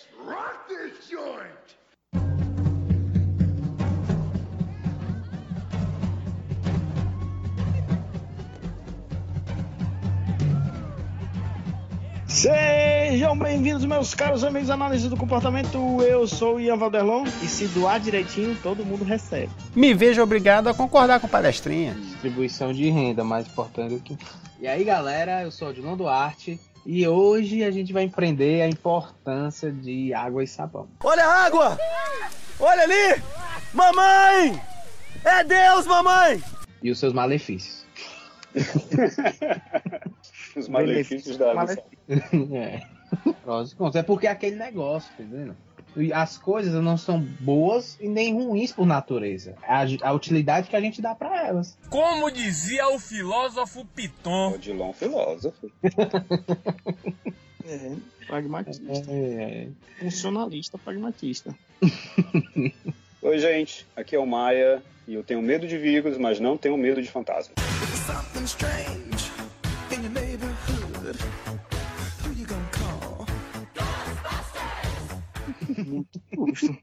Let's rock this joint! Sejam bem-vindos, meus caros amigos análise do comportamento. Eu sou o Ian Valderlon e se doar direitinho, todo mundo recebe. Me vejo obrigado a concordar com palestrinha. Distribuição de renda, mais importante do que. E aí, galera, eu sou o Dilon Duarte e hoje a gente vai empreender a importância de água e sabão. Olha a água! Olha ali! Mamãe! É Deus, mamãe! E os seus malefícios. Os malefícios da água. é. É porque é aquele negócio, tá entendendo? As coisas não são boas e nem ruins por natureza. É A, a utilidade que a gente dá pra elas. Como dizia o filósofo Piton. O Dilon filósofo. É, pragmatista. É, Funcionalista pragmatista. Oi, gente. Aqui é o Maia e eu tenho medo de vírus, mas não tenho medo de fantasma. Something strange Justo.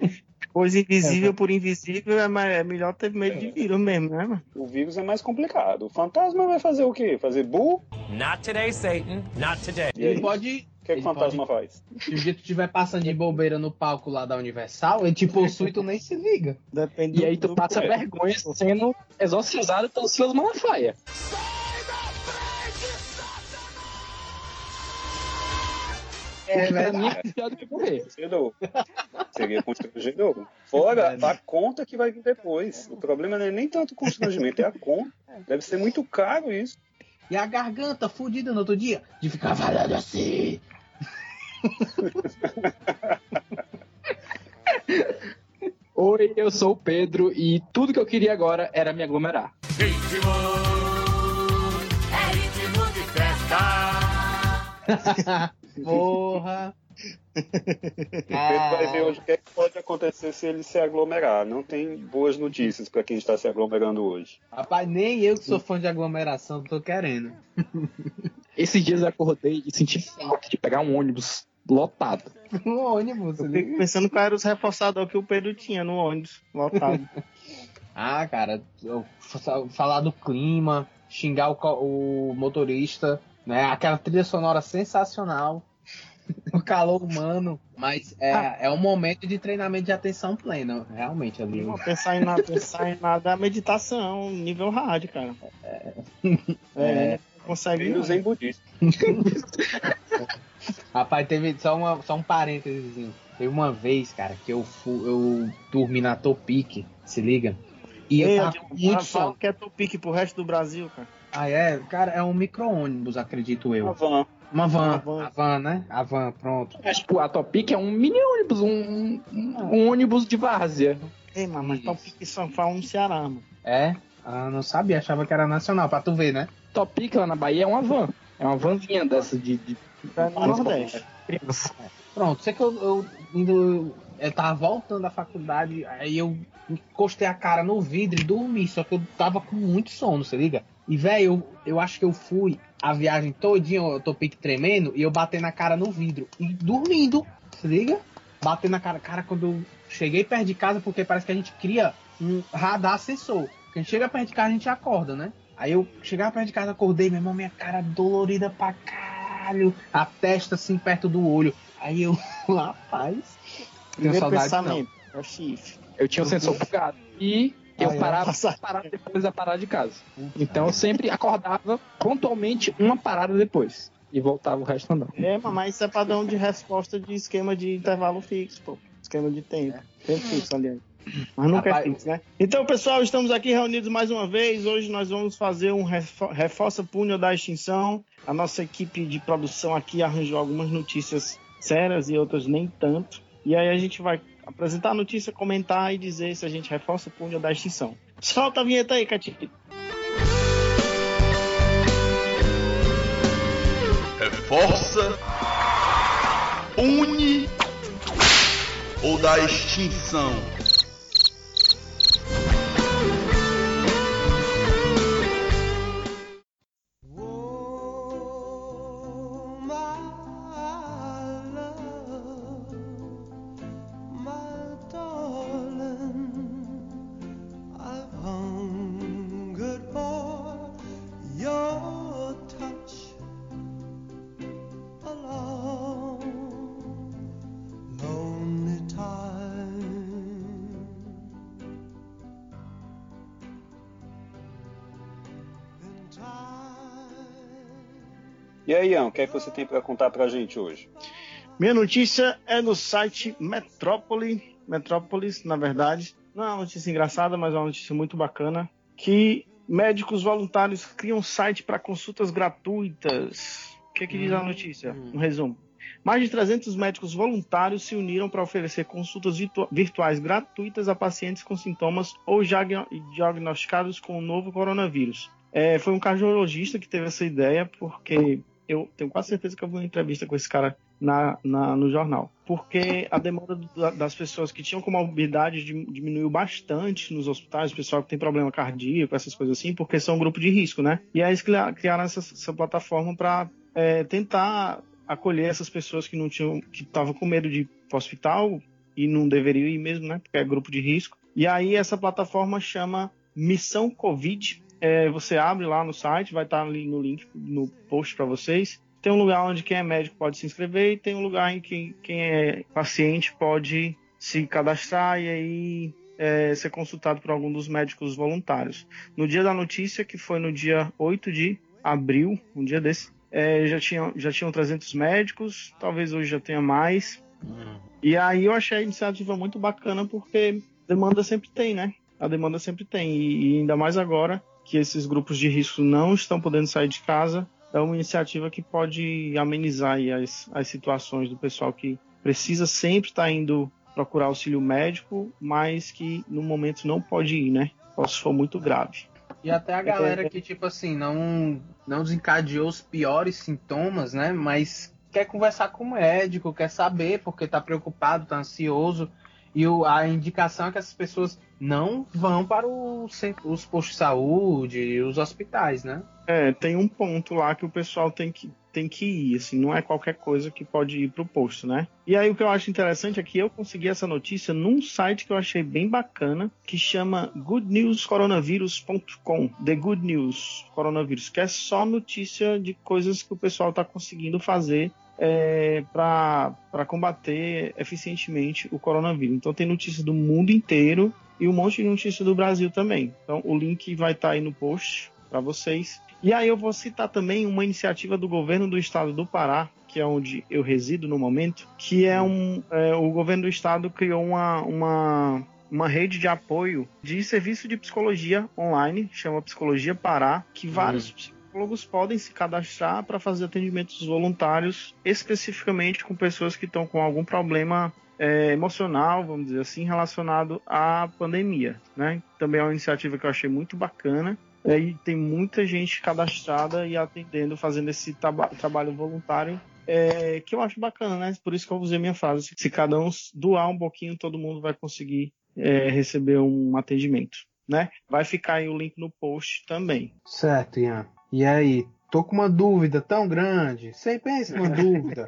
Coisa invisível por invisível é, mais- é melhor ter medo de vírus mesmo, né, mano? O vírus é mais complicado. O fantasma vai fazer o quê? Fazer bu? Not today, Satan. Not today. E? Ele pode. O que, é que o fantasma faz? Se o dia tu estiver passando de bobeira no palco lá da Universal, ele te possui e tu nem se liga. Depende E aí tu passa é. vergonha sendo exorcizado pelo Silas Malafaia. É, que pra mim é pior do que morrer. Seria constrangedor. Fora a conta que vai vir depois. O problema não é nem tanto o constrangimento, é a conta. Deve ser muito caro isso. E a garganta fudida no outro dia de ficar falando assim. Oi, eu sou o Pedro e tudo que eu queria agora era me aglomerar. Ritmo. É ritmo de festa. Porra. O Pedro vai ver hoje o que, é que pode acontecer se ele se aglomerar. Não tem boas notícias para quem está se aglomerando hoje. Rapaz, nem eu que sou fã de aglomeração tô querendo. Esses dias eu acordei e senti falta de pegar um ônibus lotado. Um ônibus, Eu né? fico pensando qual era os reforçadores que o Pedro tinha no ônibus lotado. Ah, cara, falar do clima, xingar o, o motorista, né? Aquela trilha sonora sensacional. O calor humano, mas é, é um momento de treinamento de atenção plena, realmente ali. Não, pensar em nada, pensar em nada é meditação, nível hard, cara. É, É. não consegue. Tem o não. Zen budista. Rapaz, teve só, uma, só um parênteses. Teve uma vez, cara, que eu fui, eu dormi na Topic, se liga? E eu Ei, tava muito sono. que é topique pro resto do Brasil, cara. Ah, é? Cara, é um micro-ônibus, acredito eu. van. Uma van. Uma van. A van, né? A van, pronto. Mas, tipo, a Topic é um mini ônibus, um, um, um ônibus de várzea. Ei, mano, mas topique só fala no Ceará, mano. É? Ah, não sabia, achava que era nacional, pra tu ver, né? Topic lá na Bahia é uma van. É uma vanzinha dessa de, de É no Nordeste. criança. Pronto, sei que eu, eu indo. Eu tava voltando da faculdade, aí eu encostei a cara no vidro e dormi, só que eu tava com muito sono, se liga? E, velho, eu, eu acho que eu fui a viagem todinha, eu tô pique tremendo, e eu batendo a cara no vidro. E dormindo, se liga? Batendo a cara. Cara, quando eu cheguei perto de casa, porque parece que a gente cria um radar sensor. Quando a gente chega perto de casa, a gente acorda, né? Aí eu chegava perto de casa, acordei, meu irmão, minha cara dolorida pra caralho. A testa assim perto do olho. Aí eu, rapaz. Tenho Primeiro saudade, pensamento, é o chifre. Eu tinha o sensor bugado. E eu Ah, é? parava, parava depois da parada de casa. Então eu sempre acordava pontualmente uma parada depois. E voltava o resto andando. É, mas- mas isso é padrão de resposta de esquema de intervalo fixo, pô. Esquema de tempo. Tempo fixo, aliás. Mas nunca Rapaz, é fixo, né? Então, pessoal, estamos aqui reunidos mais uma vez. Hoje nós vamos fazer um refo- reforça punho da extinção. A nossa equipe de produção aqui arranjou algumas notícias sérias e outras nem tanto. E aí a gente vai apresentar a notícia, comentar e dizer se a gente reforça o punho da extinção. Solta a vinheta aí, Catito. Reforça, une ou da extinção. E aí, Ian, o que é que você tem para contar pra gente hoje? Minha notícia é do site Metrópole, Metrópolis, na verdade. Não é uma notícia engraçada, mas é uma notícia muito bacana. Que médicos voluntários criam site para consultas gratuitas. O que, é que diz a notícia? Um resumo. Mais de 300 médicos voluntários se uniram para oferecer consultas virtu- virtuais gratuitas a pacientes com sintomas ou já diagnosticados com o novo coronavírus. É, foi um cardiologista que teve essa ideia, porque eu tenho quase certeza que eu vou uma entrevista com esse cara na, na- no jornal. Porque a demanda das pessoas que tinham comorbidade dim- diminuiu bastante nos hospitais, o pessoal que tem problema cardíaco, essas coisas assim, porque são um grupo de risco, né? E aí eles cria- criaram essa, essa plataforma para tentar acolher essas pessoas que não tinham, que estavam com medo de ir pro hospital e não deveriam ir mesmo, né? Porque é grupo de risco. E aí essa plataforma chama Missão Covid. É, você abre lá no site, vai estar ali no link no post para vocês. Tem um lugar onde quem é médico pode se inscrever e tem um lugar em que quem é paciente pode se cadastrar e aí é, ser consultado por algum dos médicos voluntários. No dia da notícia, que foi no dia 8 de abril, um dia desse, é, já, tinham, já tinham 300 médicos, talvez hoje já tenha mais. E aí eu achei a iniciativa muito bacana porque demanda sempre tem, né? A demanda sempre tem. E, e ainda mais agora que esses grupos de risco não estão podendo sair de casa, é uma iniciativa que pode amenizar aí as, as situações do pessoal que precisa sempre estar indo procurar auxílio médico, mas que no momento não pode ir, né? Só se for muito grave. E até a galera que, tipo assim, não, não desencadeou os piores sintomas, né? Mas quer conversar com o médico, quer saber, porque tá preocupado, tá ansioso. E o- a indicação é que essas pessoas não vão para o os postos de saúde e os hospitais, né? É, tem um ponto lá que o pessoal tem que, tem que ir, assim, não é qualquer coisa que pode ir pro posto, né? E aí o que eu acho interessante é que eu consegui essa notícia num site que eu achei bem bacana, que chama goodnewscoronavirus.com, The Good News Coronavírus, que é só notícia de coisas que o pessoal está conseguindo fazer é, para combater eficientemente o coronavírus. Então tem notícia do mundo inteiro e um monte de notícia do Brasil também. Então o link vai estar aí no post para vocês. E aí eu vou citar também uma iniciativa do governo do estado do Pará, que é onde eu resido no momento, que é um é, o governo do estado criou uma, uma uma rede de apoio de serviço de psicologia online, chama Psicologia Pará, que vários psicólogos podem se cadastrar para fazer atendimentos voluntários, especificamente com pessoas que estão com algum problema é, emocional, vamos dizer assim, relacionado à pandemia. Né? Também é uma iniciativa que eu achei muito bacana. É, E tem muita gente cadastrada e atendendo, fazendo esse traba- trabalho voluntário, é, que eu acho bacana, né? Por isso que eu usei minha frase. Se cada um doar um pouquinho, todo mundo vai conseguir é, receber um atendimento, né? Vai ficar aí o link no post também. Certo, Ian. E aí? Tô com uma dúvida tão grande. Você pensa numa dúvida.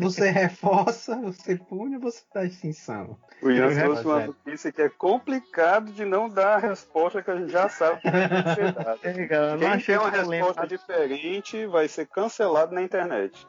Você reforça, você pune ou você dá extinção? O Ian trouxe uma notícia que é complicado de não dar a resposta que a gente já sabe que vai ser dada. É, cara, Quem achei tem uma resposta diferente vai ser cancelado na internet.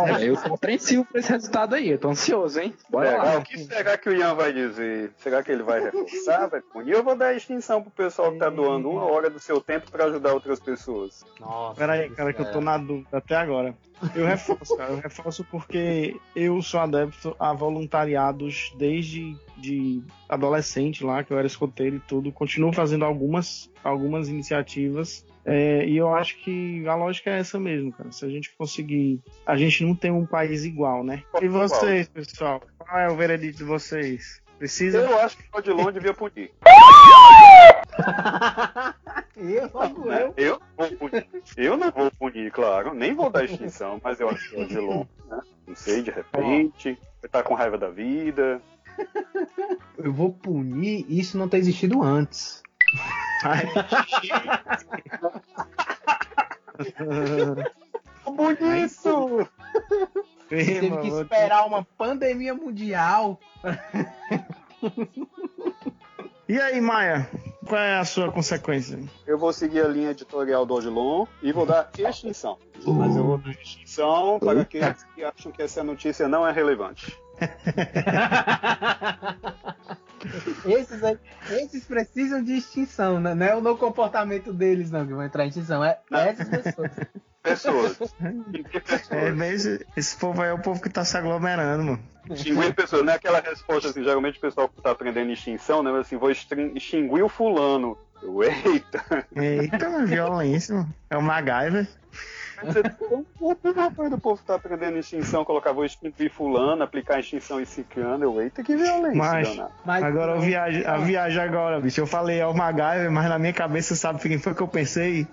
Olha, eu tô apreensivo pra esse resultado aí, eu tô ansioso, hein? Bora Será? lá. O que será que o Ian vai dizer? Será que ele vai reforçar, vai punir? Eu vou dar extinção pro pessoal que tá doando uma hora do seu tempo para ajudar outras pessoas. Nossa. Peraí, cara, que eu tô na dúvida até agora. Eu reforço, cara, eu reforço porque eu sou adepto a voluntariados desde de adolescente lá, que eu era escoteiro e tudo. Continuo fazendo algumas, algumas iniciativas. é, e eu acho que a lógica é essa mesmo, cara. Se a gente conseguir. A gente não tem um país igual, né? E vocês, pessoal? Qual é o veredito de vocês? Precisa. Eu acho que o Odilon devia punir. Eu, logo eu. Eu não vou punir. Eu não vou punir, claro. Nem vou dar extinção, mas eu acho que o Odilon, né? Não sei, de repente, vai estar com raiva da vida. Eu vou punir isso não ter existido antes. Ai, Bonito! Teve que esperar uma pandemia mundial. E aí, Maia? Qual é a sua consequência? Eu vou seguir a linha editorial do Odilon e vou dar extinção. Mas eu vou dar extinção para aqueles que acham que essa notícia não é relevante. Esses, aí, esses precisam de extinção, né? não é o no comportamento deles não que vão entrar em extinção, é essas pessoas. pessoas. Extinguir pessoas. É, esse, povo aí é o povo que tá se aglomerando, mano. Extinguir pessoas, não é aquela resposta assim, geralmente o pessoal que tá aprendendo extinção, né? Assim, vou extin- extinguir o fulano. Eu, eita! Eita, violência, mano. É o MacGyver. Puto, rapaz, do povo tá aprendendo extinção, colocar vou extinguir fulano, aplicar extinção em ciclano. Eu, eita, que violência, Mas. Mas- agora a viagem, a viagem agora, bicho. Eu falei é o MacGyver, mas na minha cabeça, sabe quem foi que eu pensei?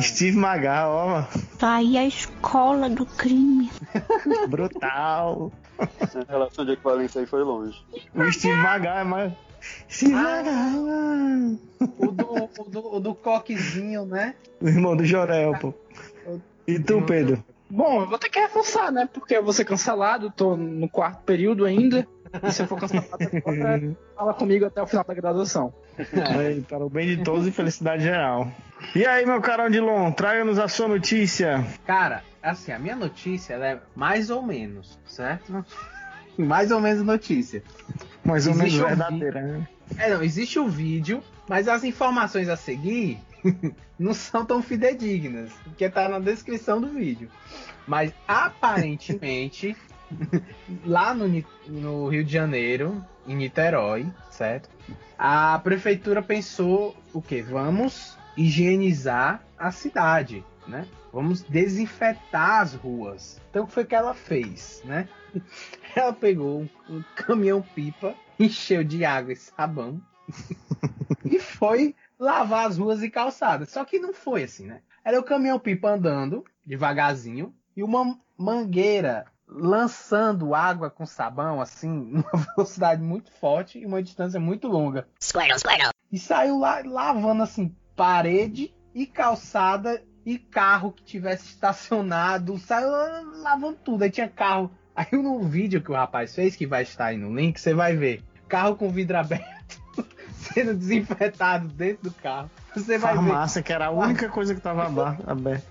Steve Magal, ó, mano. Tá aí a escola do crime. brutal. A relação de equivalência aí foi longe. O Steve Magal é mais. Steve Magal, O do, o do, o do coquezinho, né? o irmão do Jorel, pô. E tu, Pedro? Bom, eu vou ter que reforçar, né? Porque eu vou ser cancelado, tô no quarto período ainda. E se eu for cancelado agora, fala comigo até o final da graduação. Aí, para o bem de todos e felicidade geral. E aí, meu caro Odilon, traga-nos a sua notícia. Cara, assim, a minha notícia ela é mais ou menos, certo? mais ou menos notícia. Mais ou menos Existe um verdadeira, né? É, não, existe o vídeo, mas as informações a seguir não são tão fidedignas, porque tá na descrição do vídeo. Mas aparentemente, lá no, no Rio de Janeiro, em Niterói, certo? A prefeitura pensou o quê? Vamos higienizar a cidade, né? Vamos desinfetar as ruas. Então o que foi que ela fez, né? Ela pegou um caminhão pipa, encheu de água e sabão e foi lavar as ruas e calçadas. Só que não foi assim, né? Era o caminhão pipa andando devagarzinho e uma mangueira lançando água com sabão assim, numa velocidade muito forte e uma distância muito longa. Squirtle, Squirtle. E saiu lá lavando assim parede e calçada e carro que tivesse estacionado, saiu lavando tudo. Aí tinha carro. Aí no vídeo que o rapaz fez, que vai estar aí no link, você vai ver carro com vidro aberto sendo desinfetado dentro do carro. Você vai ver. Farmácia, que era a única coisa que tava aberta.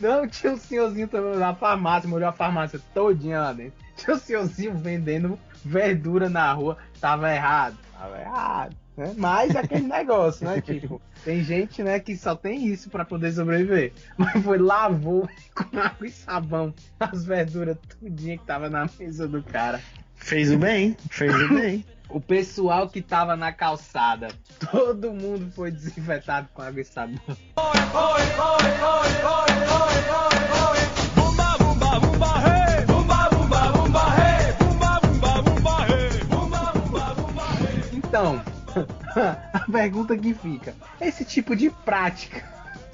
Não, tinha um senhorzinho na farmácia, molhou a farmácia todinha lá dentro. Tinha um senhorzinho vendendo verdura na rua, tava errado, tava errado. Né? Mas é aquele negócio, né? Tipo, tem gente, né, que só tem isso pra poder sobreviver. Mas foi, lavou com água e sabão as verduras tudinha que tava na mesa do cara. Fez o bem, fez o bem. O pessoal que tava na calçada, todo mundo foi desinfetado com água e sabão. Então, a pergunta que fica: esse tipo de prática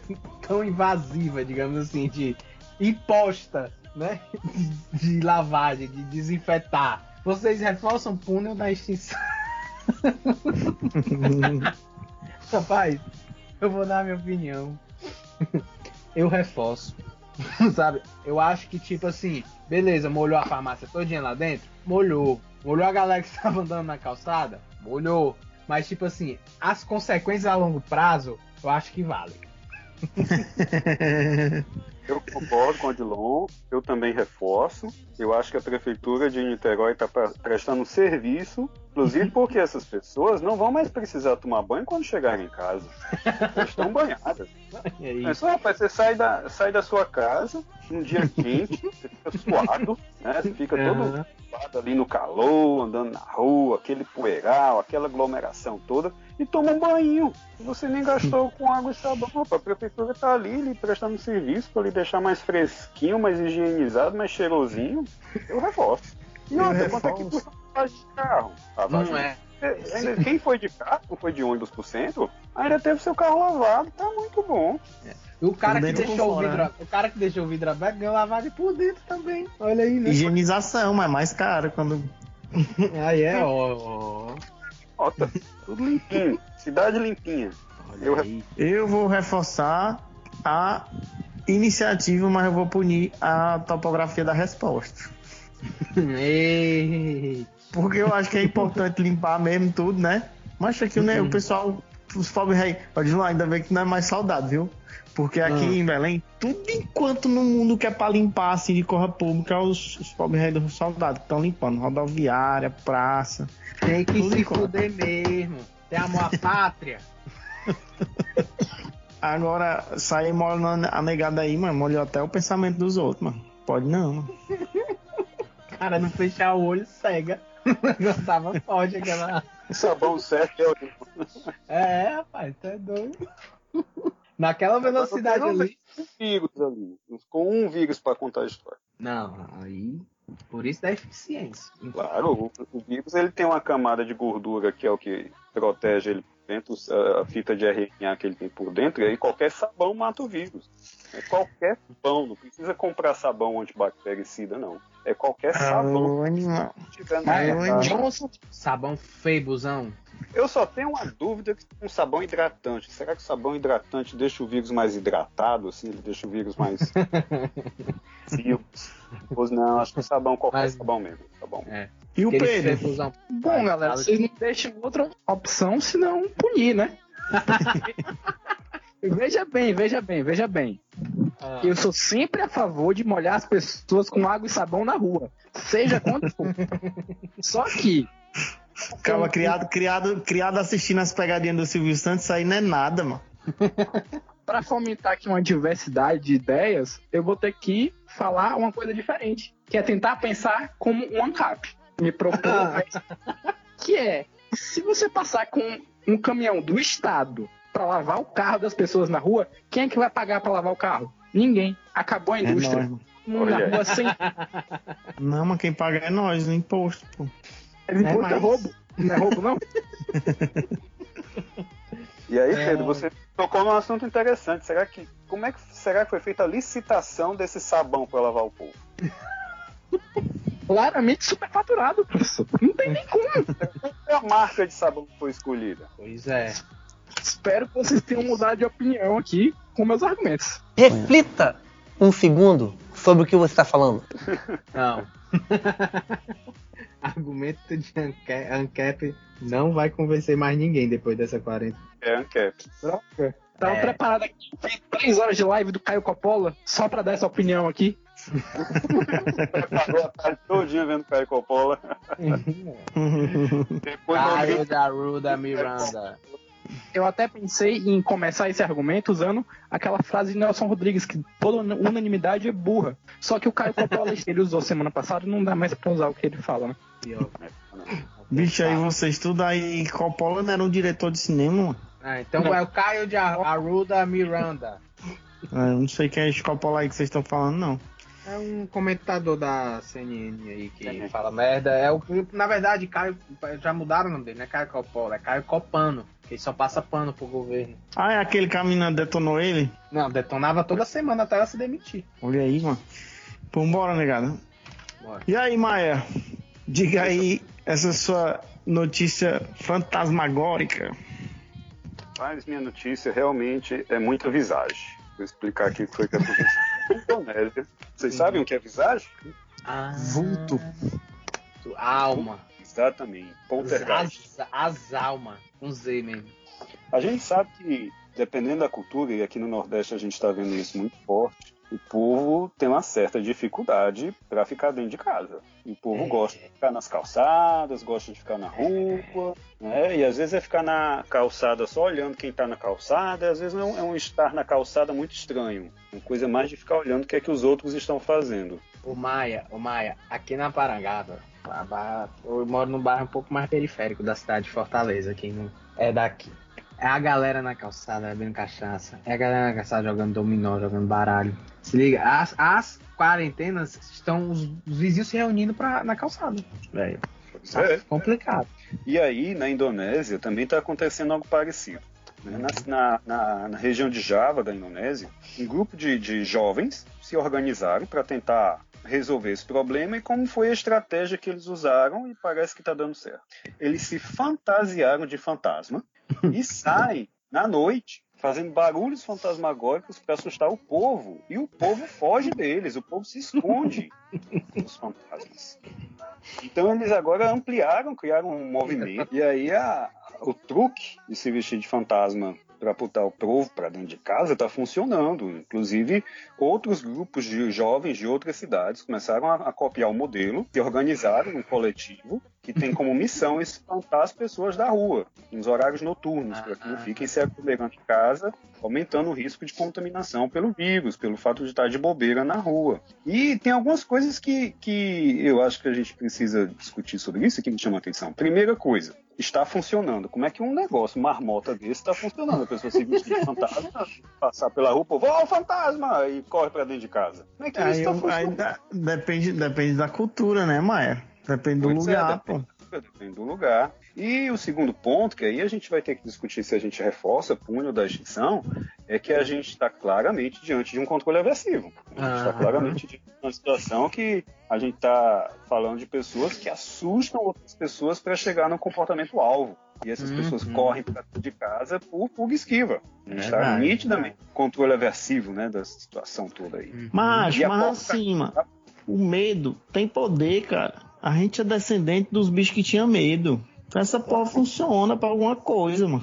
tão invasiva, digamos assim, de imposta, né? De, de lavagem, de desinfetar, vocês reforçam o túnel da extinção? Rapaz, eu vou dar a minha opinião. Eu reforço. Sabe? Eu acho que, tipo assim, beleza, molhou a farmácia todinha lá dentro? Molhou. Molhou a galera que estava andando na calçada? Molhou. Mas, tipo assim, as consequências a longo prazo, eu acho que valem. Eu concordo com o Adilon, eu também reforço. Eu acho que a prefeitura de Niterói está prestando serviço, inclusive porque essas pessoas não vão mais precisar tomar banho quando chegarem em casa. Elas estão banhadas. É isso. É só, rapaz, você sai da, sai da sua casa num dia quente, você fica suado, né? Você fica todo suado ali no calor, andando na rua, aquele poeiral, aquela aglomeração toda, e toma um banho. Você nem gastou com água e sabão. A prefeitura tá ali lhe prestando serviço para deixar mais fresquinho, mais higienizado, mais cheirosinho. Eu reforço. E Eu outra, quanto é que custa a lavagem de carro? A lavagem Não é. é, ainda- Quem foi de carro, não foi de ônibus por centro, ainda teve seu carro lavado, tá muito bom. E o cara que deixou o vidro, né? o cara que deixou o vidro aberto ganhou lavagem por dentro também. Olha aí, né? Higienização, mas mais caro quando. Aí é, ó. tá tudo limpinho. Cidade limpinha. Eu Olha aí. Eu vou reforçar a iniciativa, mas eu vou punir a topografia da resposta. Porque eu acho que é importante limpar mesmo tudo, né? Mas aqui né, o pessoal, os pobres rei, pode lá, ainda bem que não é mais saudável, viu? Porque aqui Ah. em Belém, tudo enquanto no mundo que é pra limpar assim de corra pública, os, os pobres reis dos soldados que estão limpando rodoviária, praça. Tem que se enquanto. fuder mesmo. Tem amor à pátria. Agora, sair molhando a negada aí, mano, molhou até o pensamento dos outros, mano. Pode não, mano. Cara, não fechar o olho cega. O negócio tava forte aquela. Sabão certo é o É, rapaz, tu é doido. Naquela velocidade ali. Vírus ali. Com um vírus pra contar a história. Não, aí. Por isso da eficiência. Claro, o, o vírus ele tem uma camada de gordura que é o que protege ele dentro, a, fita de RNA que ele tem por dentro, e aí qualquer sabão mata o vírus. É qualquer sabão, não precisa comprar sabão antibactericida, não. É qualquer sabão. Animal. Sabão feibuzão. Eu só tenho uma dúvida com sabão hidratante. Será que o sabão hidratante deixa o vírus mais hidratado, assim? Ele deixa o vírus mais? Pois não, acho que o sabão, qualquer Mas- sabão mesmo. Sabão. É. E o Pedro? Bom, galera, vocês não deixam outra opção senão punir, né? veja bem, veja bem, veja bem. Ah. Eu sou sempre a favor de molhar as pessoas com água e sabão na rua. Seja quando for. Só que. Calma, criado, criado, criado assistindo as pegadinhas do Silvio Santos, isso aí não é nada, mano. Para fomentar aqui uma diversidade de ideias, eu vou ter que falar uma coisa diferente, que é tentar pensar como um ANCAP. Me propor que é, se você passar com um caminhão do estado para lavar o carro das pessoas na rua, quem é que vai pagar para lavar o carro? Ninguém. Acabou a É indústria. nós, mundo na rua sem Não, mas quem paga é nós, no imposto, pô. imposto é mas- roubo. Não é roubo, não? E aí, É. Pedro, você tocou num assunto interessante. Será que como é que será que foi feita a licitação desse sabão para lavar o povo? Claramente superfaturado, professor. Não tem nem como. Qual é a marca de sabão que foi escolhida? Pois é. Espero que vocês tenham mudado de opinião aqui com meus argumentos. Reflita um segundo sobre o que você está falando. Não. Argumento de Anca- Ancap não vai convencer mais ninguém depois dessa 40. É Ancap. Droga. Tava É. preparado aqui. Fiz três horas de live do Caio Coppola só pra dar essa opinião aqui. Preparou a tarde todinha vendo Caio Coppola. Depois Caio Rodrigo da Ruda Miranda. Eu até pensei em começar esse argumento usando aquela frase de Nelson Rodrigues, que toda unanimidade é burra. Só que o Caio Coppola, ele usou semana passada, não dá mais pra usar o que ele fala, né? Bicho, aí vocês tudo aí. Coppola não era um diretor de cinema, mano. Ah, então Não. é o Caio de Ar- Arruda Miranda. Ah, Eu não sei quem é esse Coppola aí que vocês estão falando, não. É um comentador da CNN aí que É. fala merda. É o, na verdade, Caio. Já mudaram o nome dele, não é Caio Coppola, é Caio Copano. Que ele só passa pano pro governo. Ah, é aquele que a menina detonou ele? Não, detonava toda semana até ela se demitir. Olha aí, mano. Pô, bora, negada. Bora. E aí, Maia? Diga aí essa sua notícia fantasmagórica. Mas minha notícia realmente é muita visagem. Vou explicar aqui o que foi que aconteceu. na Indonésia. Vocês sabem o que é visagem? Ah, Vulto. Alma. Exatamente. Poltergeist. As, as almas. Com Z mesmo. A gente sabe que, dependendo da cultura, e aqui no Nordeste a gente está vendo isso muito forte, o povo tem uma certa dificuldade para ficar dentro de casa. E o povo É. gosta de ficar nas calçadas, gosta de ficar na rua, né? E às vezes é ficar na calçada só olhando quem está na calçada, às vezes é um, é um estar na calçada muito estranho. Uma coisa mais de ficar olhando o que é que os outros estão fazendo. O Maia, o Maia, aqui na Parangaba, eu moro num bairro um pouco mais periférico da cidade de Fortaleza, quem não é daqui. É a galera na calçada bebendo cachaça, é a galera na calçada jogando dominó, jogando baralho. Se liga, as, as quarentenas estão os, os vizinhos se reunindo pra, na calçada. Velho, tá É. complicado. E aí, na Indonésia, também está acontecendo algo parecido. né? Na, na- na- na região de Java, da Indonésia, um grupo de, de jovens se organizaram para tentar resolver esse problema e como foi a estratégia que eles usaram e parece que está dando certo. Eles se fantasiaram de fantasma e saem na noite fazendo barulhos fantasmagóricos para assustar o povo e o povo foge deles, o povo se esconde dos fantasmas. Então eles agora ampliaram, criaram um movimento. E aí a- o truque de se vestir de fantasma para botar o povo para dentro de casa está funcionando. Inclusive, outros grupos de jovens de outras cidades começaram a, a copiar o modelo e organizaram um coletivo que tem como missão espantar as pessoas da rua, nos horários noturnos, para que não fiquem se aglomerando em casa aumentando o risco de contaminação pelo vírus, pelo fato de estar de bobeira na rua. E tem algumas coisas que, que eu acho que a gente precisa discutir sobre isso que me chama a atenção. Primeira coisa, está funcionando. Como é que um negócio marmota desse está funcionando? A pessoa se vestir de fantasma, passar pela rua, povo, ó, o fantasma! E corre para dentro de casa. Como é que Aí, isso está aí funcionando? dá- depende, depende da cultura, né, Maia? Depende do Pois é, lugar, depende, pô. depende do lugar. E o segundo ponto, que aí a gente vai ter que discutir se a gente reforça punho da extinção, é que a gente está claramente diante de um controle aversivo. A gente está claramente diante de uma situação que a gente está falando de pessoas que assustam outras pessoas para chegar no comportamento alvo. E essas Uhum. pessoas correm para de casa por fuga esquiva. A gente está nitidamente controle aversivo né, da situação toda aí. Mas, E a mas porta- assim, mano, o medo tem poder, cara. A gente é descendente dos bichos que tinham medo. Então essa porra funciona pra alguma coisa, mano.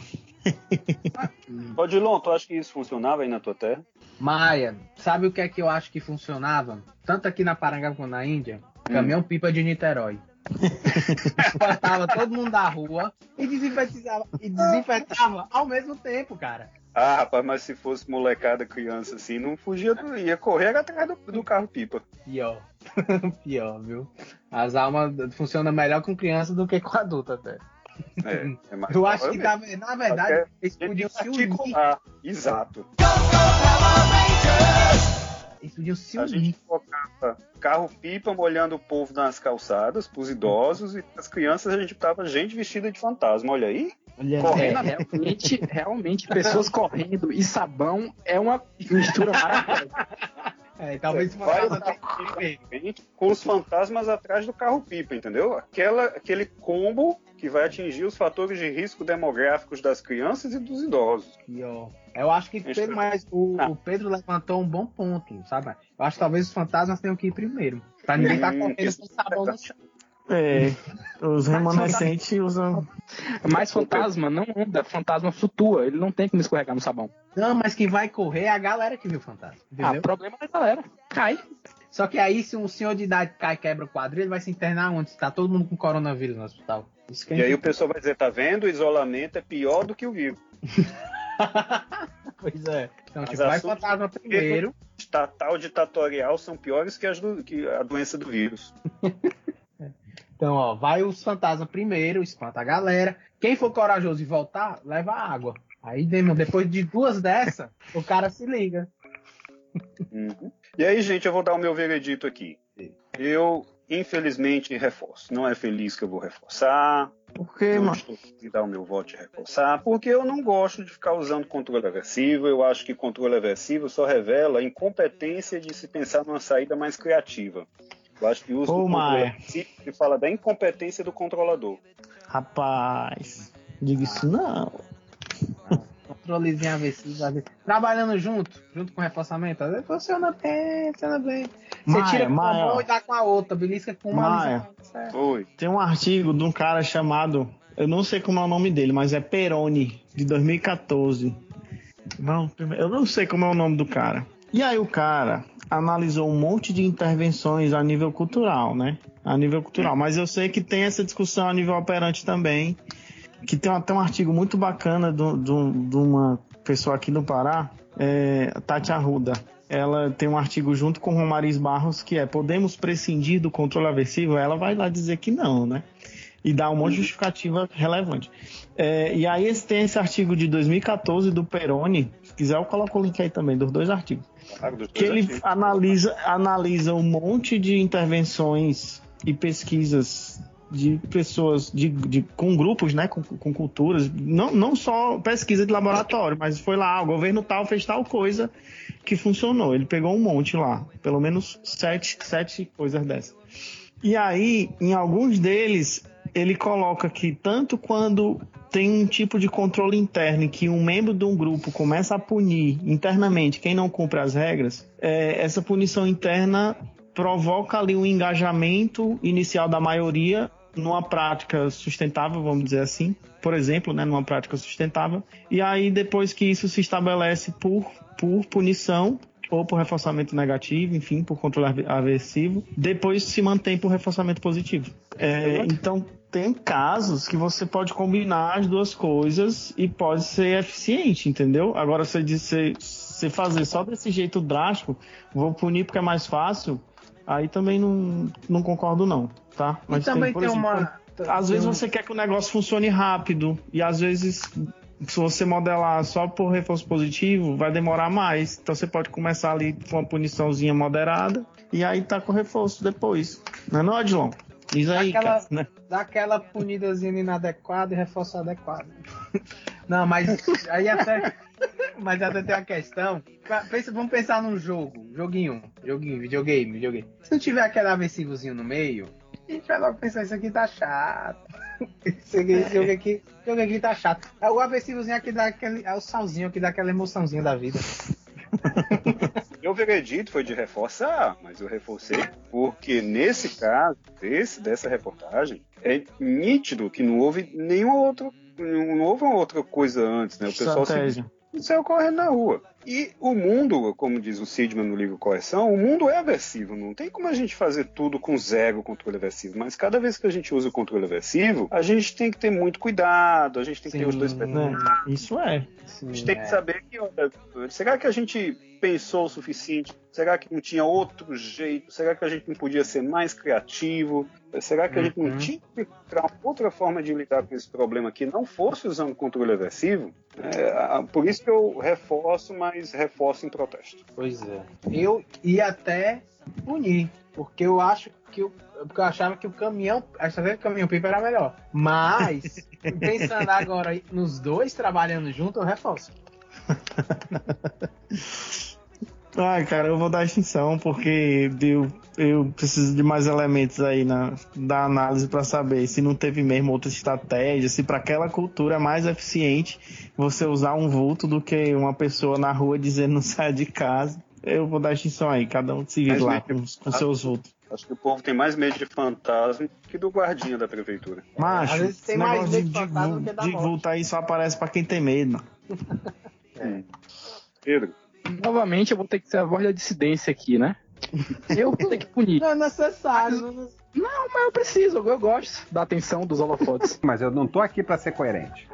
Ô, Dilon, tu acha que isso funcionava aí na tua terra? Maia, sabe o que é que eu acho que funcionava? Tanto aqui na Parangaba quanto na Índia? Caminhão pipa de Niterói. Botava todo mundo da rua e desinfetava, e desinfetava ao mesmo tempo, cara. Ah, rapaz, mas se fosse molecada, criança assim, não fugia, do- ia correr atrás do, do carro pipa. Pior. Pior, viu? As almas funcionam melhor com criança do que com adulto até. É, é mais Eu acho que, na, verdade, Até eles podiam se unir. Exato. Eles podiam se A unir. gente colocava carro pipa molhando o povo nas calçadas, pros idosos, e as crianças a gente tava gente vestida de fantasma. Olha aí. Olha, Correndo. É, realmente, realmente, pessoas correndo e sabão é uma mistura maravilhosa. É, talvez se Vai frente com os fantasmas atrás do carro pipa, entendeu? Aquela, aquele combo que vai atingir os fatores de risco demográficos das crianças e dos idosos. Pior. Eu acho que Pedro, eu- mas o, Ah. o Pedro levantou um bom ponto, sabe? Eu acho que talvez os fantasmas tenham que ir primeiro. Pra ninguém tá Hum, correndo sem sabão no chão. É, os remanescentes usam. Mas fantasma não anda, fantasma flutua, ele não tem como escorregar no sabão. Não, mas quem vai correr é a galera que viu o fantasma. Ah, Entendeu? problema da galera. Cai. Só que aí, se um senhor de idade cai e quebra o quadril, ele vai se internar onde? Se tá todo mundo com coronavírus no hospital. Isso que a E aí o pessoal vai dizer, tá vendo? O isolamento é pior do que o vírus. Pois é. Então, tipo, vai fantasma primeiro. Estatal ditatorial são piores que, as do- que a doença do vírus. Então, ó, vai os fantasmas primeiro, espanta a galera. Quem for corajoso e voltar, leva água. Aí, Demon, depois de duas dessas, o cara se liga. Uhum. E aí, gente, eu vou dar o meu veredito aqui. Eu, infelizmente, reforço. Não é feliz que eu vou reforçar. Por quê, Eu mano? estou de dar o meu voto de reforçar, porque eu não gosto de ficar usando controle aversivo. Eu acho que controle aversivo só revela a incompetência de se pensar numa saída mais criativa. Eu acho que o Maia. aversivo ele fala da incompetência do controlador. Rapaz, diga isso não. Controlezinho às vezes. Trabalhando junto, junto com reforçamento, às vezes funciona bem, funciona bem. Você Maia, tira com Maia, uma mão e dá com a outra, belisca com uma Maia. certo. Oi. Tem um artigo de um cara chamado, eu não sei como é o nome dele, mas é Peroni, de 2014. Não, eu não sei como é o nome do cara. E aí o cara analisou um monte de intervenções a nível cultural, né? A nível cultural. Mas eu sei que tem essa discussão a nível operante também. Que tem até um artigo muito bacana do- do- de uma pessoa aqui no Pará, é, Tati Arruda. Ela tem um artigo junto com Romariz Barros que é Podemos prescindir do controle aversivo? Ela vai lá dizer que não, né? E dá um monte de justificativa relevante. É, e aí tem esse artigo de 2014 do Peroni. Se quiser, eu coloco o link aí também, dos dois artigos que dois ele analisa, analisa um monte de intervenções e pesquisas de pessoas de, de- com grupos, né, com, com culturas, não, não só pesquisa de laboratório, mas foi lá, o governo tal fez tal coisa que funcionou. Ele pegou um monte lá, pelo menos sete, sete coisas dessas. E aí, em alguns deles, ele coloca que tanto quando tem um tipo de controle interno em que um membro de um grupo começa a punir internamente quem não cumpre as regras, é, essa punição interna provoca ali um engajamento inicial da maioria numa prática sustentável, vamos dizer assim, por exemplo, né, numa prática sustentável, e aí depois que isso se estabelece por, por punição, ou por reforçamento negativo, enfim, por controle aversivo, depois se mantém por reforçamento positivo. É, então, tem casos que você pode combinar as duas coisas e pode ser eficiente, entendeu? Agora, você dizer, você fazer só desse jeito drástico, vou punir porque é mais fácil, aí também não, não concordo não, tá? e também tem, exemplo, uma. Às tem vezes você quer que o negócio funcione rápido e às vezes se você modelar só por reforço positivo, vai demorar mais. Então você pode começar ali com uma puniçãozinha moderada e aí tá com reforço depois. Não é não, Adilon? Diz aí, Aquela- cara, né? Dá aquela punidazinha inadequada e reforço adequado. Não, mas aí até. Mas até tem uma questão. Pensa, vamos pensar num jogo. Joguinho. Joguinho, videogame, videogame. Se não tiver aquele aversivozinho no meio, a gente vai logo pensar, isso aqui tá chato. Esse, esse jogo aqui, esse jogo aqui tá chato. É o aversivozinho aqui dá aquele. É o salzinho que dá aquela emoçãozinha da vida. Meu veredito foi de reforçar, mas eu reforcei porque nesse caso, desse, dessa reportagem, é nítido que não houve nenhuma outra, não houve outra coisa antes, né? O pessoal se saiu correndo na rua. E o mundo, como diz o Sidman no livro Correção, o mundo é aversivo. Não tem como a gente fazer tudo com zero controle aversivo. Mas cada vez que a gente usa o controle aversivo, a gente tem que ter muito cuidado, a gente tem que ter os dois pés né? Isso é. a gente tem que saber que, olha, será que a gente pensou o suficiente? Será que não tinha outro jeito? Será que a gente não podia ser mais criativo? Será que a gente Uhum. não tinha que encontrar outra forma de lidar com esse problema que não fosse usando controle aversivo? É, por isso que eu reforço, mas reforço em protesto. Pois é. Eu ia até punir, porque eu acho que eu, porque eu achava que o caminhão, a estratégia do caminhão pipa era melhor. Mas pensando agora nos dois trabalhando junto, eu reforço. Ai, cara, eu vou dar extinção porque eu, eu preciso de mais elementos aí na, da análise para saber se não teve mesmo outra estratégia, se para aquela cultura é mais eficiente você usar um vulto do que uma pessoa na rua dizendo não saia de casa. Eu vou dar extinção aí, cada um se vira lá com, com seus vultos. Acho que o povo tem mais medo de fantasma que do guardinha da prefeitura. Macho, às vezes tem mais medo de, de fantasma que da de vulto aí só aparece para quem tem medo. mano. Pedro, Novamente eu vou ter que ser a voz da dissidência aqui, né? Eu vou ter que punir. Não é necessário. Não, é- Não, mas eu preciso, eu gosto da atenção dos holofotes. Mas eu não tô aqui pra ser coerente.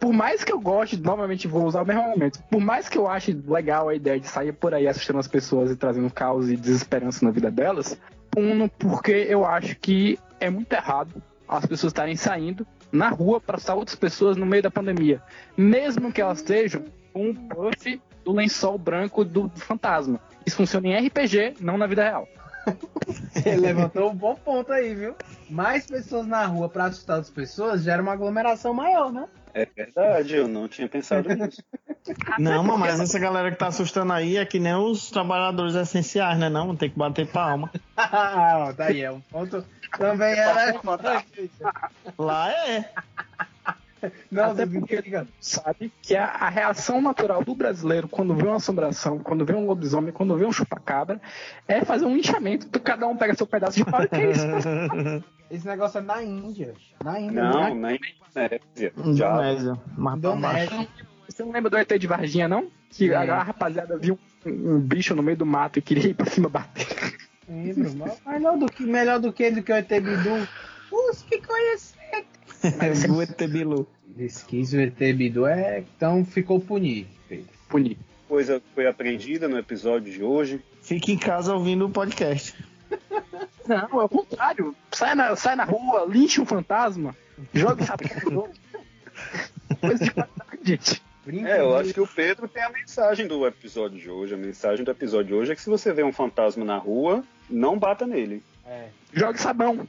Por mais que eu goste, novamente vou usar o mesmo argumento. Por mais que eu ache legal a ideia de sair por aí assustando as pessoas e trazendo caos e desesperança na vida delas, puno porque eu acho que é muito errado as pessoas estarem saindo na rua para assustar outras pessoas no meio da pandemia. Mesmo que elas estejam com um buff do lençol branco do, do fantasma. Isso funciona em RPG, não na vida real. Ele levantou um bom ponto aí, viu? Mais pessoas na rua pra assustar outras pessoas gera uma aglomeração maior, né? é verdade, eu não tinha pensado nisso. Não, mas- essa galera que tá assustando aí é que nem os trabalhadores essenciais, né? Não, tem que bater palma. Ó, tá aí, é um ponto. Também era. Lá é. Não, Até porque- sabe que a, a reação natural do brasileiro quando vê uma assombração, quando vê um lobisomem, quando vê um chupacabra, é fazer um linchamento. Cada um pega seu pedaço de pau e que é isso? Esse negócio é na Índia. Na Índia. Não, né? na Indonésia. Indonésia. Baixo. Indonésia. Você não lembra do ET de Varginha, não? Que a, a rapaziada viu um, um bicho no meio do mato e queria ir pra cima bater. Lembro, mas melhor do que, melhor do que, do que o ET Bidu. Os que conhecem. o ET Bilu. Pesquisa o ET Bidu é. Então ficou punido. Punir. coisa foi aprendida no episódio de hoje. Fique em casa ouvindo o podcast. Não, é o contrário. Sai na, sai na rua, linche um fantasma, joga sapão no outro. Coisa de qualidade, gente. É, eu acho que o Pedro tem a mensagem do episódio de hoje. A mensagem do episódio de hoje é que se você vê um fantasma na rua, não bata nele. É. Joga sabão.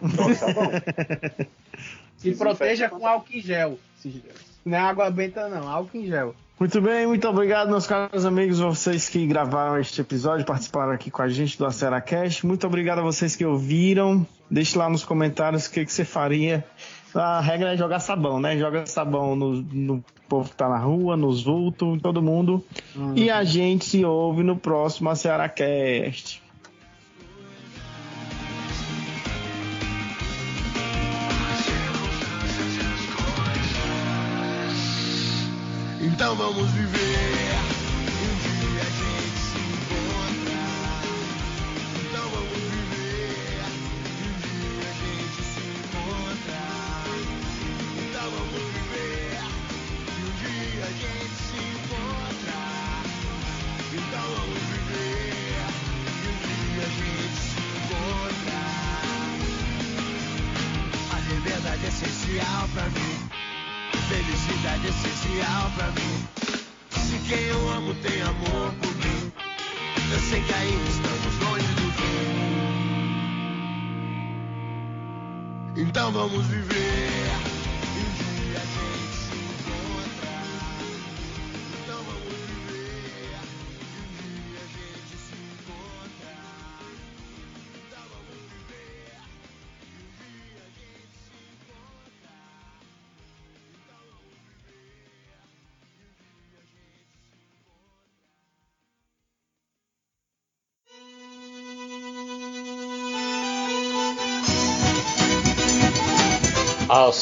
Joga sabão. Se proteja com álcool em gel. Não é água benta, não. Álcool em gel. Muito bem, muito obrigado, meus caros amigos, vocês que gravaram este episódio, participaram aqui com a gente do AceraCast. Muito obrigado a vocês que ouviram. Deixe lá nos comentários o que, que você faria. A regra é jogar sabão, né? Joga sabão no, no povo que tá na rua, nos vultos, em todo mundo. E a gente se ouve no próximo AceraCast. Então vamos viver essencial pra mim. Se quem eu amo tem amor por mim, eu sei que ainda estamos longe do fim. Então vamos viver.